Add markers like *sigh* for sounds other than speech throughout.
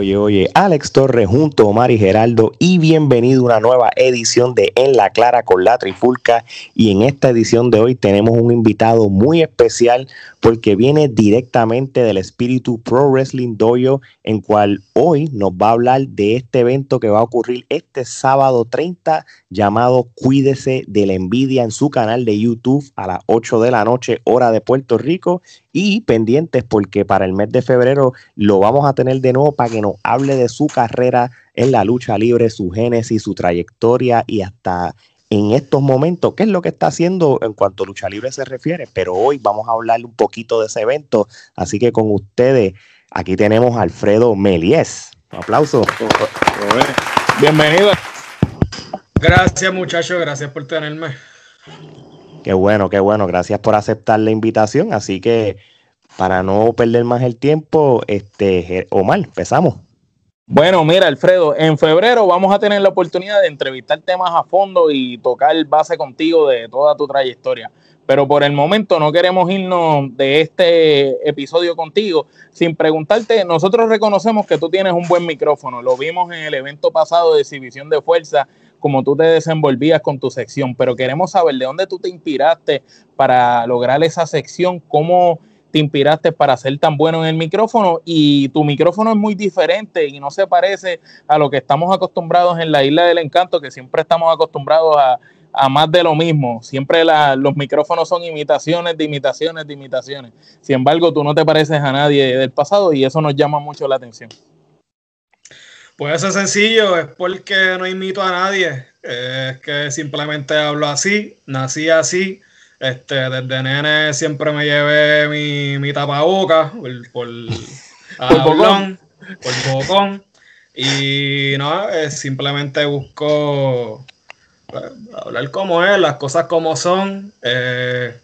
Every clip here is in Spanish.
Oye, oye, Alex Torres junto a Omar y Geraldo y bienvenido a una nueva edición de En la Clara con la Trifulca. Y en esta edición de hoy tenemos un invitado muy especial porque viene directamente del espíritu Pro Wrestling Dojo en cual hoy nos va a hablar de este evento que va a ocurrir este sábado 30 llamado Cuídese de la envidia en su canal de YouTube a las 8 de la noche hora de Puerto Rico. Y pendientes porque para el mes de febrero lo vamos a tener de nuevo para que nos hable de su carrera en la lucha libre, su génesis, su trayectoria y hasta en estos momentos qué es lo que está haciendo en cuanto a lucha libre se refiere. Pero hoy vamos a hablar un poquito de ese evento. Así que con ustedes, aquí tenemos a Alfredo Melies. Un aplauso. Bienvenido. Gracias muchachos, gracias por tenerme. Qué bueno, qué bueno. Gracias por aceptar la invitación. Así que para no perder más el tiempo, este, Omar, empezamos. Bueno, mira, Alfredo, en febrero vamos a tener la oportunidad de entrevistar temas a fondo y tocar base contigo de toda tu trayectoria. Pero por el momento no queremos irnos de este episodio contigo sin preguntarte. Nosotros reconocemos que tú tienes un buen micrófono. Lo vimos en el evento pasado de exhibición de fuerza como tú te desenvolvías con tu sección, pero queremos saber de dónde tú te inspiraste para lograr esa sección, cómo te inspiraste para ser tan bueno en el micrófono y tu micrófono es muy diferente y no se parece a lo que estamos acostumbrados en la isla del encanto, que siempre estamos acostumbrados a, más de lo mismo. Siempre los micrófonos son imitaciones de imitaciones de imitaciones. Sin embargo, tú no te pareces a nadie del pasado y eso nos llama mucho la atención. Pues eso es sencillo, es porque no imito a nadie, es que simplemente hablo así, nací así, este, desde nene siempre me llevé mi, mi tapaboca por, por, *laughs* por, por bocón, y no, simplemente busco pues, hablar como es, las cosas como son, eh,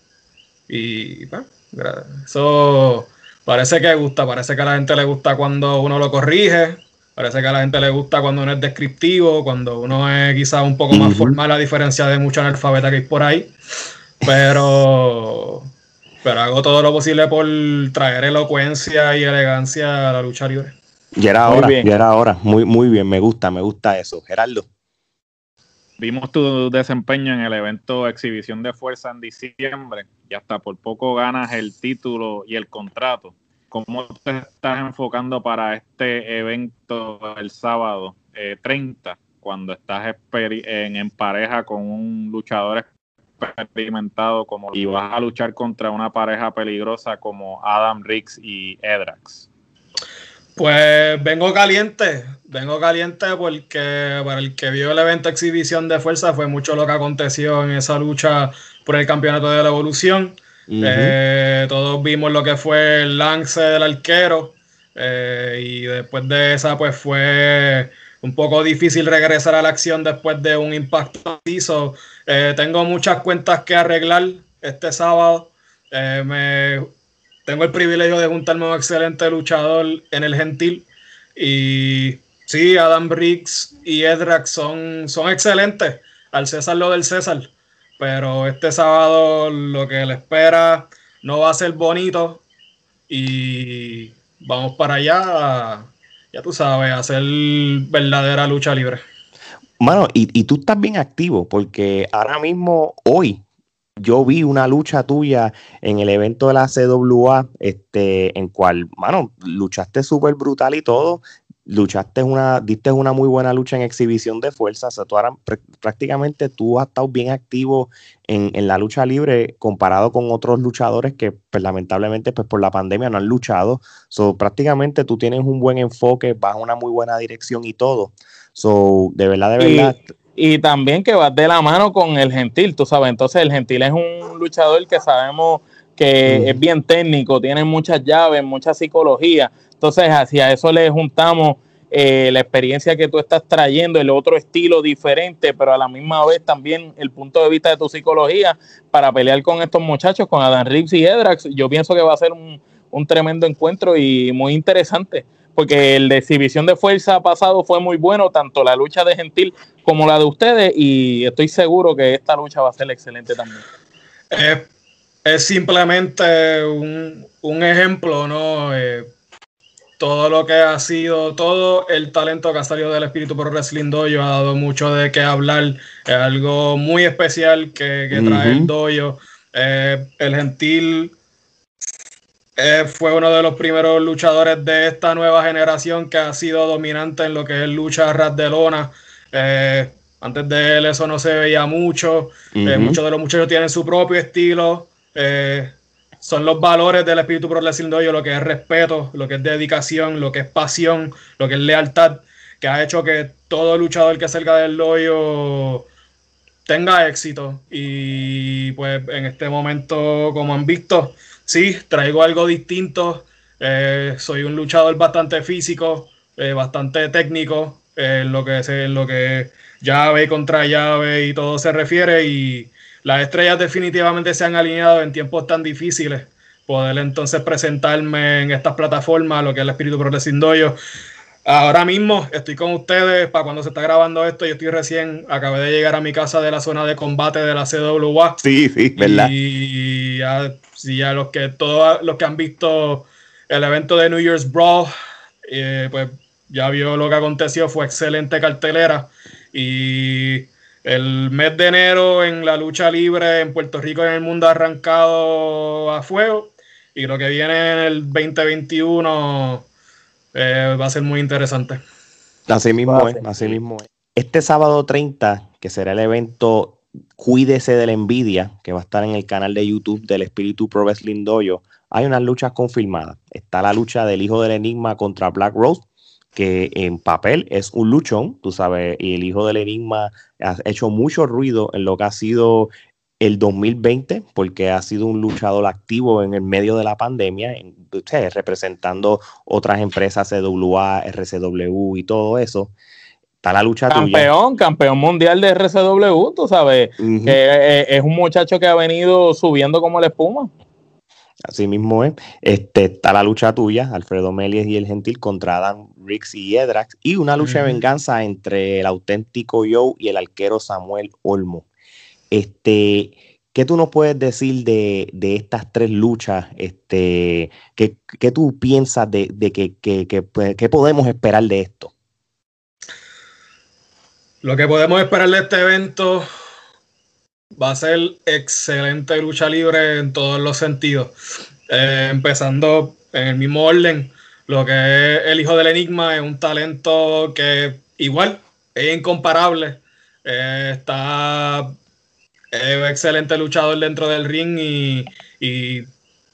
y pues, eso parece que gusta, parece que a la gente le gusta cuando uno lo corrige, Parece que a la gente le gusta cuando uno es descriptivo, cuando uno es quizás un poco más formal, a diferencia de muchos analfabetas que hay por ahí. Pero, pero hago todo lo posible por traer elocuencia y elegancia a la lucha libre. Y era ahora, ya era ahora. Muy, muy bien, me gusta, me gusta eso. Gerardo. Vimos tu desempeño en el evento Exhibición de Fuerza en diciembre y hasta por poco ganas el título y el contrato. ¿Cómo te estás enfocando para este evento el sábado 30, eh, cuando estás en, en, pareja con un luchador experimentado como y vas a luchar contra una pareja peligrosa como Adam Riggs y Edrax? Pues vengo caliente, vengo caliente porque para el que vio el evento exhibición de fuerza fue mucho lo que aconteció en esa lucha por el campeonato de la evolución. Eh, todos vimos lo que fue el lance del arquero eh, y después de esa pues fue un poco difícil regresar a la acción después de un impacto. Eh, tengo muchas cuentas que arreglar este sábado. me, tengo el privilegio de juntarme a un excelente luchador en el Gentil y sí, Adam Briggs y Edrax son, son excelentes. Al César lo del César. Pero este sábado lo que le espera no va a ser bonito y vamos para allá, ya tú sabes, hacer verdadera lucha libre. Mano, y, y tú estás bien activo porque ahora mismo, hoy, yo vi una lucha tuya en el evento de la CWA, este, en cual, mano, luchaste súper brutal y todo luchaste una, diste una muy buena lucha en exhibición de fuerza, o sea, tú ahora, prácticamente tú has estado bien activo en, la lucha libre comparado con otros luchadores que pues, lamentablemente pues, por la pandemia no han luchado, so, prácticamente tú tienes un buen enfoque, vas a una muy buena dirección y todo, so, de verdad, de verdad. Y, también que vas de la mano con el Gentil, tú sabes, entonces el Gentil es un luchador que sabemos que es bien técnico, tiene muchas llaves, mucha psicología, entonces, hacia eso le juntamos eh, la experiencia que tú estás trayendo, el otro estilo diferente, pero a la misma vez también el punto de vista de tu psicología para pelear con estos muchachos, con Adam Reeves y Edrax. Yo pienso que va a ser un, tremendo encuentro y muy interesante, porque el de exhibición de fuerza pasado fue muy bueno, tanto la lucha de Gentil como la de ustedes, y estoy seguro que esta lucha va a ser excelente también. es simplemente un, ejemplo, ¿no? Eh, todo lo que ha sido, todo el talento que ha salido del Espíritu Pro Wrestling Dojo ha dado mucho de qué hablar. Es algo muy especial que, trae el dojo. Eh, el Gentil eh, fue uno de los primeros luchadores de esta nueva generación que ha sido dominante en lo que es lucha ras de lona. Eh, antes de él eso no se veía mucho. muchos de los muchachos tienen su propio estilo son los valores del espíritu pro wrestling dojo, lo que es respeto, lo que es dedicación, lo que es pasión, lo que es lealtad, que ha hecho que todo luchador que salga del dojo tenga éxito. Y pues en este momento, como han visto, sí, traigo algo distinto. Eh, soy un luchador bastante físico, eh, bastante técnico, eh, en lo que en lo que llave contra llave y todo se refiere. Y las estrellas definitivamente se han alineado en tiempos tan difíciles. Poder entonces presentarme en estas plataformas, lo que es el Espíritu Progresing Dojo. Ahora mismo estoy con ustedes para cuando se está grabando esto. Yo estoy recién, acabé de llegar a mi casa de la zona de combate de la CWA. Sí, sí, verdad. Y ya, los que todos los que han visto el evento de New Year's Brawl, eh, pues ya vio lo que aconteció. Fue excelente cartelera. Y el mes de enero en la lucha libre en Puerto Rico y en el mundo ha arrancado a fuego. Y lo que viene en el 2021 eh, va a ser muy interesante. Así mismo es, así mismo es. Este sábado 30, que será el evento Cuídese de la Envidia, que va a estar en el canal de YouTube del Espíritu Pro Wrestling Dojo, hay unas luchas confirmadas. Está la lucha del Hijo del Enigma contra Black Rose, que en papel es un luchón, tú sabes, y el hijo del enigma ha hecho mucho ruido en lo que ha sido el 2020, porque ha sido un luchador activo en el medio de la pandemia, representando otras empresas, CWA, RCW y todo eso. Está la lucha campeón, campeón mundial de RCW, tú sabes, que eh, es un muchacho que ha venido subiendo como la espuma. Así mismo es. Este, está la lucha tuya, Alfredo Melies y el Gentil contra Adam Riggs y Edrax, y una lucha de venganza entre el auténtico Joe y el arquero Samuel Olmo. Este, ¿Qué tú nos puedes decir de, estas tres luchas? Este, ¿qué, tú piensas de, que, pues, qué podemos esperar de esto? Lo que podemos esperar de este evento va a ser excelente lucha libre en todos los sentidos. Eh, empezando en el mismo orden, lo que es el hijo del enigma es un talento que igual es incomparable. Eh, está es excelente luchador dentro del ring y,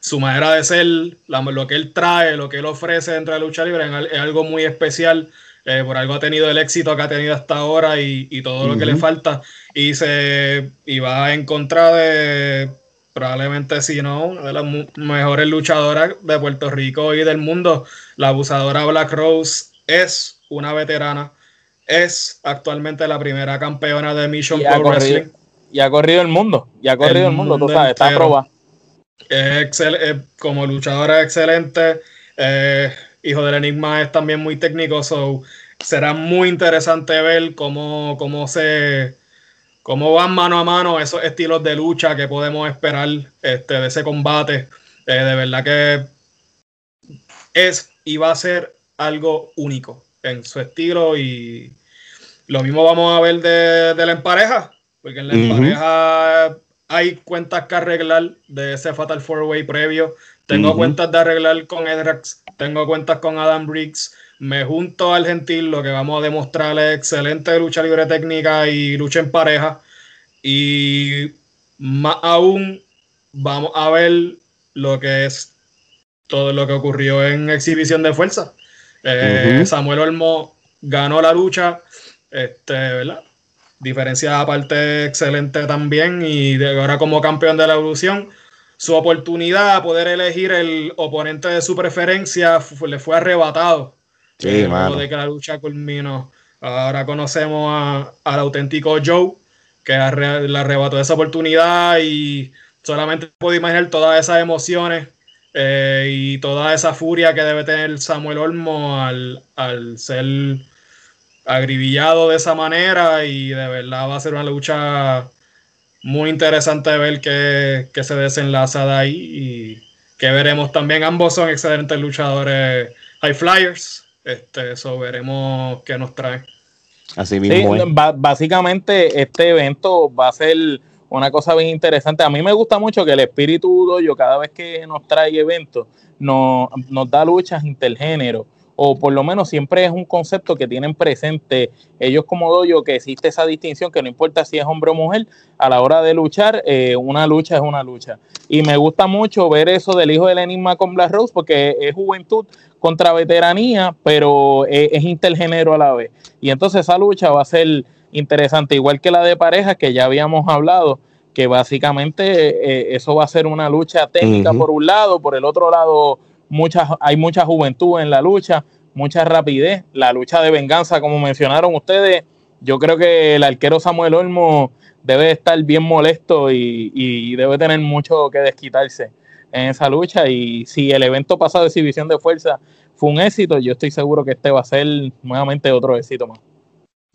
su manera de ser, lo que él trae, lo que él ofrece dentro de la lucha libre es algo muy especial. Eh, por algo ha tenido el éxito que ha tenido hasta ahora y, todo lo que le falta. Y se va a encontrar de probablemente si no, una de las mejores luchadoras de Puerto Rico y del mundo. La abusadora Black Rose es una veterana, es actualmente la primera campeona de Mission Pro Wrestling. Y ha corrido el mundo, y ha corrido el, mundo, tú sabes, está probada. como luchadora excelente. Eh, Hijo del Enigma es también muy técnico, so será muy interesante ver cómo, cómo se cómo van mano a mano esos estilos de lucha que podemos esperar este, de ese combate. Eh, de verdad que es y va a ser algo único en su estilo y lo mismo vamos a ver de, de la empareja, porque en la empareja hay cuentas que arreglar de ese Fatal Four Way previo. Tengo cuentas de arreglar con Edrax, tengo cuentas con Adam Briggs. Me junto al Gentil, lo que vamos a demostrar es excelente lucha libre técnica y lucha en pareja. Y más aún, vamos a ver lo que es todo lo que ocurrió en exhibición de fuerza. Eh, Samuel Olmo ganó la lucha, este, ¿verdad? Diferencia aparte excelente también y de ahora como campeón de la evolución su oportunidad a poder elegir el oponente de su preferencia le fue arrebatado. Sí, eh, de que la lucha culminó. Ahora conocemos al auténtico Joe, que le arrebató esa oportunidad y solamente puedo imaginar todas esas emociones eh, y toda esa furia que debe tener Samuel Olmo al, al ser agribillado de esa manera y de verdad va a ser una lucha muy interesante ver que, se desenlaza de ahí y que veremos también. Ambos son excelentes luchadores High Flyers. Este, eso veremos qué nos trae. Así mismo. básicamente, este evento va a ser una cosa bien interesante. A mí me gusta mucho que el espíritu doyo, cada vez que nos trae eventos, nos, nos da luchas intergénero o por lo menos siempre es un concepto que tienen presente ellos como doyo, que existe esa distinción, que no importa si es hombre o mujer, a la hora de luchar, eh, una lucha es una lucha. Y me gusta mucho ver eso del hijo del enigma con Black Rose, porque es juventud contra veteranía, pero es, es intergénero a la vez. Y entonces esa lucha va a ser interesante, igual que la de parejas que ya habíamos hablado, que básicamente eh, eso va a ser una lucha técnica por un lado, por el otro lado hay mucha juventud en la lucha, mucha rapidez, la lucha de venganza, como mencionaron ustedes, yo creo que el arquero Samuel Olmo debe estar bien molesto y, debe tener mucho que desquitarse en esa lucha. Y si el evento pasado de exhibición de fuerza fue un éxito, yo estoy seguro que este va a ser nuevamente otro éxito más.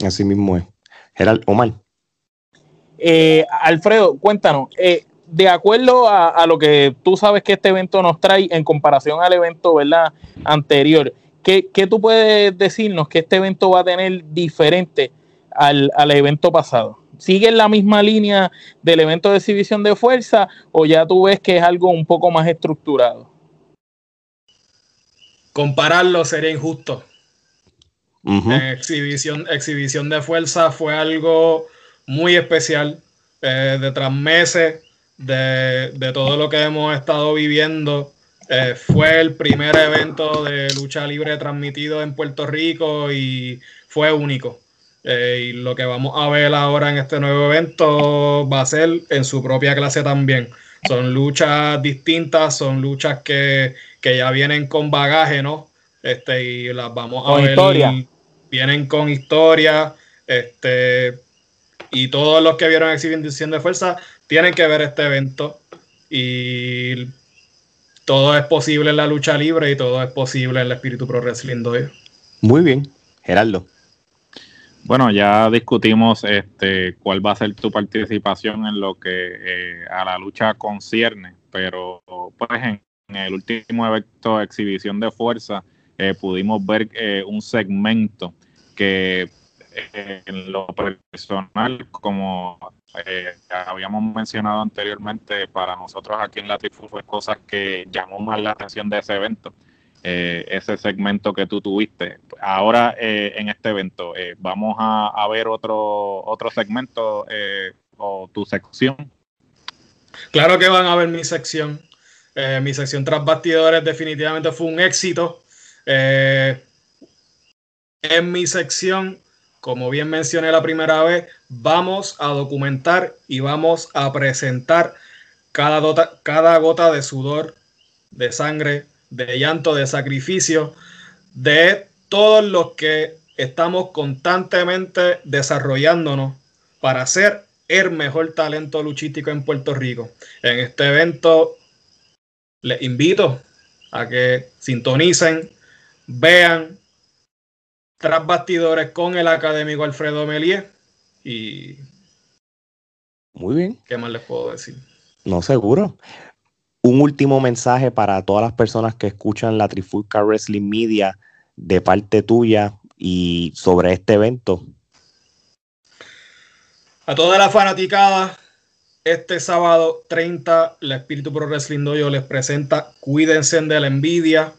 Así mismo es. Gerald Omar. Eh, Alfredo, cuéntanos, eh, de acuerdo a, lo que tú sabes que este evento nos trae en comparación al evento ¿verdad? anterior, ¿qué, tú puedes decirnos que este evento va a tener diferente al, evento pasado? ¿Sigue en la misma línea del evento de exhibición de fuerza o ya tú ves que es algo un poco más estructurado? Compararlo sería injusto. exhibición, exhibición de fuerza fue algo muy especial. Eh, de tras meses de, todo lo que hemos estado viviendo. Eh, fue el primer evento de lucha libre transmitido en Puerto Rico y fue único. Eh, y lo que vamos a ver ahora en este nuevo evento va a ser en su propia clase también. Son luchas distintas, son luchas que, ya vienen con bagaje, ¿no? Este, y las vamos a ver. Historia. Vienen con historia. Este, y todos los que vieron Exhibición de Fuerza tienen que ver este evento y todo es posible en la lucha libre y todo es posible en el espíritu pro wrestling Muy bien, Gerardo. Bueno, ya discutimos este cuál va a ser tu participación en lo que eh, a la lucha concierne, pero pues en, el último evento de exhibición de fuerza eh, pudimos ver eh, un segmento que en lo personal, como eh, habíamos mencionado anteriormente, para nosotros aquí en la Trifu fue cosas que llamó más la atención de ese evento. Eh, ese segmento que tú tuviste. Ahora eh, en este evento, ¿vamos a, ver otro, otro segmento o tu sección? Claro que van a ver mi sección. mi sección tras bastidores definitivamente fue un éxito. en mi sección como bien mencioné la primera vez, vamos a documentar y vamos a presentar cada, cada gota de sudor, de sangre, de llanto, de sacrificio, de todos los que estamos constantemente desarrollándonos para ser el mejor talento luchístico en Puerto Rico. En este evento les invito a que sintonicen, vean, tras bastidores con el académico Alfredo Melier. Y. Muy bien. ¿Qué más les puedo decir? No, seguro. Un último mensaje para todas las personas que escuchan la Trifulca Wrestling Media de parte tuya y sobre este evento. A toda la fanaticada, este sábado 30, la Espíritu Pro Wrestling Dojo les presenta Cuídense de la envidia.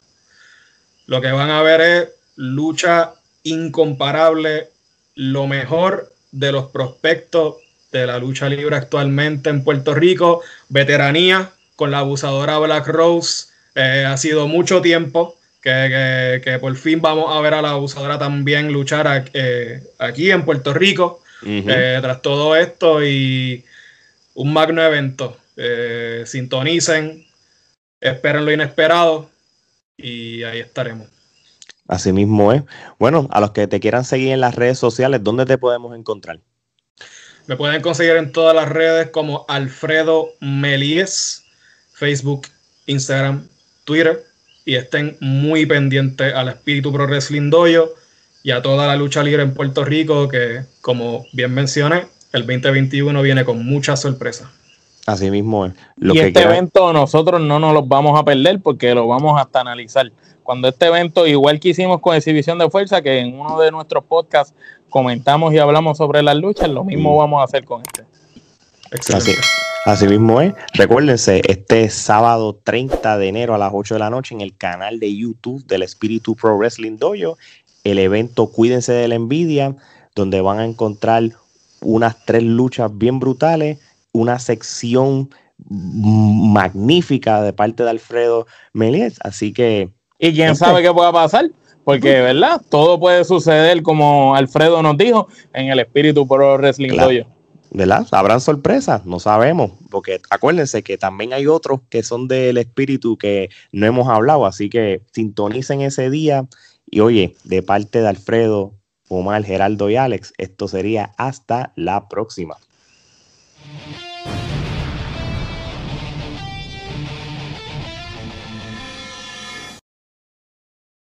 Lo que van a ver es lucha incomparable, lo mejor de los prospectos de la lucha libre actualmente en Puerto Rico, veteranía con la abusadora Black Rose, eh, ha sido mucho tiempo que, por fin vamos a ver a la abusadora también luchar eh, aquí en Puerto Rico, eh, tras todo esto y un magno evento. sintonicen, esperen lo inesperado y ahí estaremos. Así mismo es. Bueno, a los que te quieran seguir en las redes sociales, ¿dónde te podemos encontrar? Me pueden conseguir en todas las redes como Alfredo Melies, Facebook, Instagram, Twitter. Y estén muy pendientes al Espíritu Pro Wrestling Dojo y a toda la lucha libre en Puerto Rico, que como bien mencioné, el 2021 viene con muchas sorpresas. Así mismo es. y este evento nosotros no nos lo vamos a perder porque lo vamos hasta analizar. Cuando este evento, igual que hicimos con Exhibición de Fuerza, que en uno de nuestros podcasts comentamos y hablamos sobre las luchas, lo mismo mm. vamos a hacer con este. Así, así, mismo es. Recuérdense, este sábado 30 de enero a las 8 de la noche en el canal de YouTube del Espíritu Pro Wrestling Dojo, el evento Cuídense de la Envidia, donde van a encontrar unas tres luchas bien brutales, una sección magnífica de parte de Alfredo Melies. Así que. ¿Y quién este sabe qué pueda pasar? Porque, ¿verdad? Todo puede suceder como Alfredo nos dijo en el espíritu pro wrestling dojo. ¿verdad? Habrán sorpresas, no sabemos, porque acuérdense que también hay otros que son del espíritu que no hemos hablado, así que sintonicen ese día y oye, de parte de Alfredo, Omar, Geraldo y Alex, esto sería hasta la próxima.